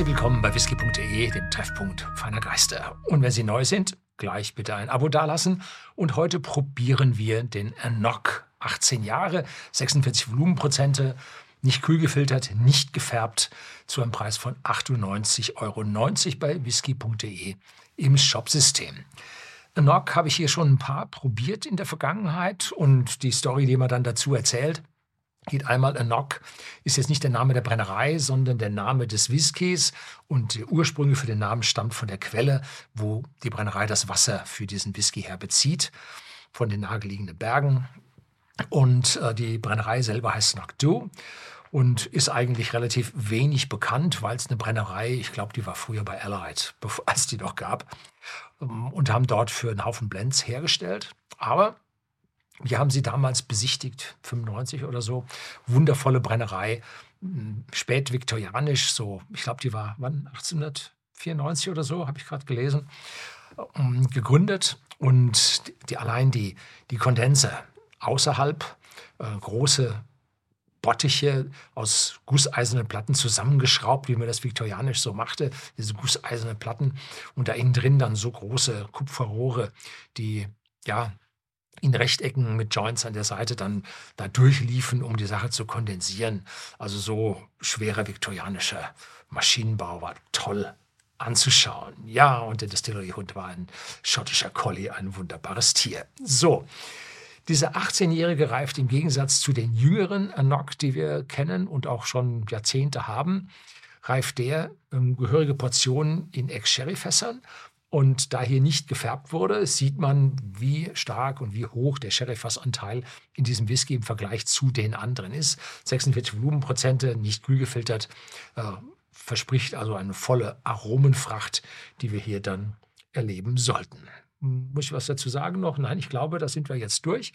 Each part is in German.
Herzlich willkommen bei whisky.de, dem Treffpunkt feiner Geister. Und wenn Sie neu sind, gleich bitte ein Abo dalassen. Und heute probieren wir den Enoch. 18 Jahre, 46 Volumenprozente, nicht kühl gefiltert, nicht gefärbt, zu einem Preis von 98,90 Euro bei whisky.de im Shopsystem. Enoch habe ich hier schon ein paar probiert in der Vergangenheit und die Story, die man dann dazu erzählt, geht einmal Enoch, ist jetzt nicht der Name der Brennerei, sondern der Name des Whiskys und die Ursprünge für den Namen stammt von der Quelle, wo die Brennerei das Wasser für diesen Whisky her bezieht, von den nahegelegenen Bergen. Und äh, die Brennerei selber heißt Noctu und ist eigentlich relativ wenig bekannt, weil es eine Brennerei, ich glaube, die war früher bei Allied, als die noch gab, ähm, und haben dort für einen Haufen Blends hergestellt. Aber wir haben sie damals besichtigt, 95 oder so. Wundervolle Brennerei, hm, spätviktorianisch, so, ich glaube, die war, wann? 1894 oder so, habe ich gerade gelesen, ähm, gegründet. Und die, allein die, die Kondense außerhalb, äh, große Bottiche aus gusseisernen Platten zusammengeschraubt, wie man das viktorianisch so machte, diese gusseisernen Platten und da innen drin dann so große Kupferrohre, die ja in Rechtecken mit Joints an der Seite dann da durchliefen, um die Sache zu kondensieren. Also so schwerer viktorianischer Maschinenbau war toll anzuschauen. Ja, und der Distillery-Hund war ein schottischer Collie, ein wunderbares Tier. So, dieser 18-Jährige reift im Gegensatz zu den jüngeren Anok, die wir kennen und auch schon Jahrzehnte haben, reift der ähm, gehörige Portionen in Ex-Sherry-Fässern und da hier nicht gefärbt wurde, sieht man, wie stark und wie hoch der Sherry-Fassanteil in diesem Whisky im Vergleich zu den anderen ist. 46 Volumenprozente, nicht kühl gefiltert, äh, verspricht also eine volle Aromenfracht, die wir hier dann erleben sollten. Muss ich was dazu sagen noch? Nein, ich glaube, da sind wir jetzt durch.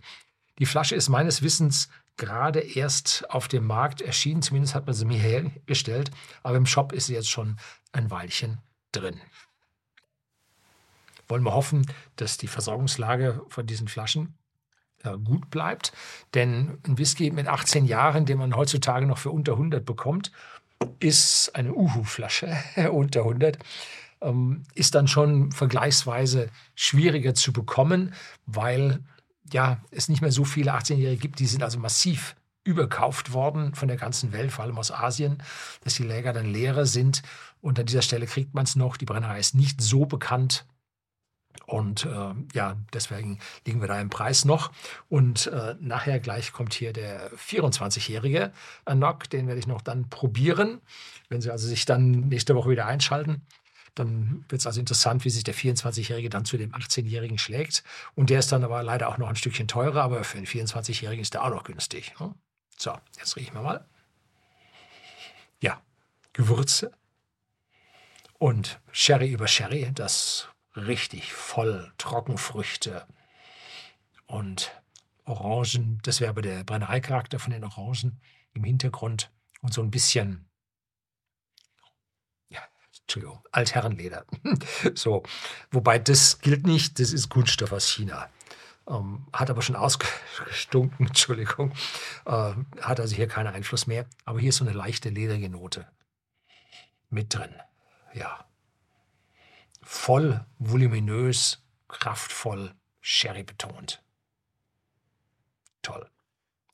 Die Flasche ist meines Wissens gerade erst auf dem Markt erschienen, zumindest hat man sie mir hergestellt, aber im Shop ist sie jetzt schon ein Weilchen drin wollen wir hoffen, dass die Versorgungslage von diesen Flaschen äh, gut bleibt. Denn ein Whisky mit 18 Jahren, den man heutzutage noch für unter 100 bekommt, ist eine Uhu-Flasche unter 100 ähm, ist dann schon vergleichsweise schwieriger zu bekommen, weil ja, es nicht mehr so viele 18-Jährige gibt. Die sind also massiv überkauft worden von der ganzen Welt, vor allem aus Asien, dass die Läger dann leerer sind. Und an dieser Stelle kriegt man es noch. Die Brennerei ist nicht so bekannt und äh, ja, deswegen liegen wir da im Preis noch. Und äh, nachher gleich kommt hier der 24-jährige Anok, den werde ich noch dann probieren. Wenn Sie also sich dann nächste Woche wieder einschalten, dann wird es also interessant, wie sich der 24-Jährige dann zu dem 18-Jährigen schlägt. Und der ist dann aber leider auch noch ein Stückchen teurer, aber für einen 24-Jährigen ist der auch noch günstig. Ne? So, jetzt riechen wir mal. Ja, Gewürze und Sherry über Sherry, das richtig voll Trockenfrüchte und Orangen. Das wäre aber der Brennereicharakter von den Orangen im Hintergrund und so ein bisschen, Entschuldigung, Altherrenleder. so, wobei das gilt nicht, das ist Kunststoff aus China. Ähm, hat aber schon ausgestunken, Entschuldigung. Äh, hat also hier keinen Einfluss mehr. Aber hier ist so eine leichte ledrige Note mit drin. Ja voll, voluminös, kraftvoll, Sherry betont. Toll.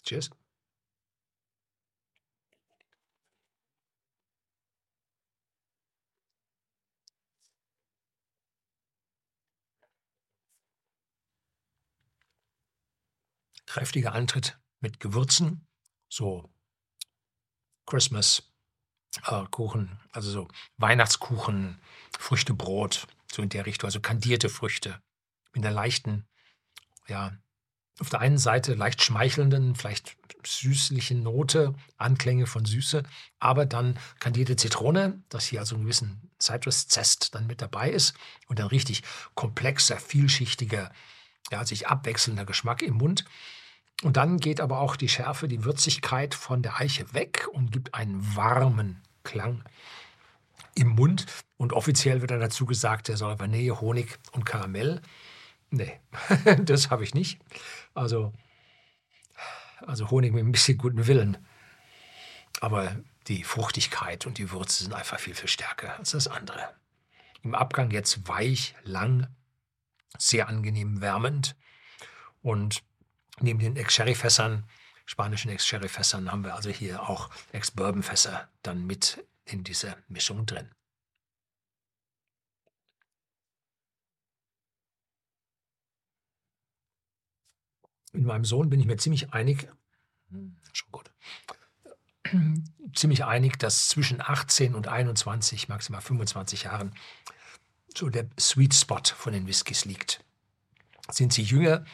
Tschüss. Kräftiger Antritt mit Gewürzen, so Christmas äh, Kuchen, also so Weihnachtskuchen, Früchtebrot, so in der Richtung, also kandierte Früchte mit einer leichten, ja, auf der einen Seite leicht schmeichelnden, vielleicht süßlichen Note, Anklänge von Süße, aber dann kandierte Zitrone, dass hier also ein gewissen Citrus-Zest dann mit dabei ist und dann richtig komplexer, vielschichtiger, ja, sich abwechselnder Geschmack im Mund. Und dann geht aber auch die Schärfe, die Würzigkeit von der Eiche weg und gibt einen warmen Klang im Mund. Und offiziell wird dann dazu gesagt, der soll Vanille, Honig und Karamell. Nee, das habe ich nicht. Also, also Honig mit ein bisschen guten Willen. Aber die Fruchtigkeit und die Würze sind einfach viel, viel stärker als das andere. Im Abgang jetzt weich, lang, sehr angenehm wärmend. Und neben den Ex-Sherry-Fässern, spanischen Ex-Sherry-Fässern, haben wir also hier auch Ex-Bourbon-Fässer dann mit in dieser Mischung drin. Mit meinem Sohn bin ich mir ziemlich einig, schon gut, ziemlich einig, dass zwischen 18 und 21, maximal 25 Jahren so der Sweet Spot von den Whiskys liegt. Sind sie jünger,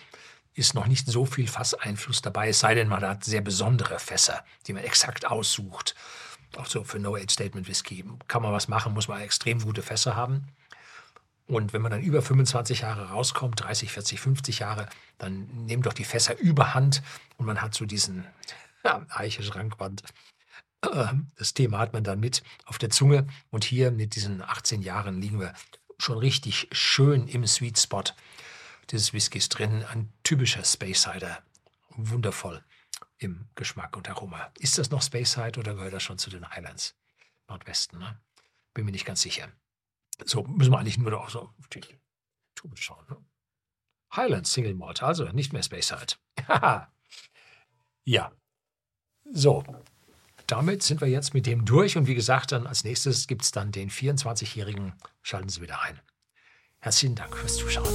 ist noch nicht so viel Fasseinfluss dabei, es sei denn, man hat sehr besondere Fässer, die man exakt aussucht. Auch so für No-Age-Statement-Whisky kann man was machen, muss man extrem gute Fässer haben. Und wenn man dann über 25 Jahre rauskommt, 30, 40, 50 Jahre, dann nehmen doch die Fässer überhand und man hat so diesen ja, Eiche-Schrankwand. Das Thema hat man dann mit auf der Zunge. Und hier mit diesen 18 Jahren liegen wir schon richtig schön im Sweet Spot dieses Whiskys drin. Ein typischer Space Cider. Wundervoll im Geschmack und Aroma. Ist das noch Space Side oder gehört das schon zu den Highlands? Nordwesten, ne? Bin mir nicht ganz sicher. So müssen wir eigentlich nur noch so auf die Tube schauen. Ne? Highland Single Malt, also nicht mehr Space Side. ja. So, damit sind wir jetzt mit dem durch. Und wie gesagt, dann als nächstes gibt es dann den 24-Jährigen. Schalten Sie wieder ein. Herzlichen Dank fürs Zuschauen.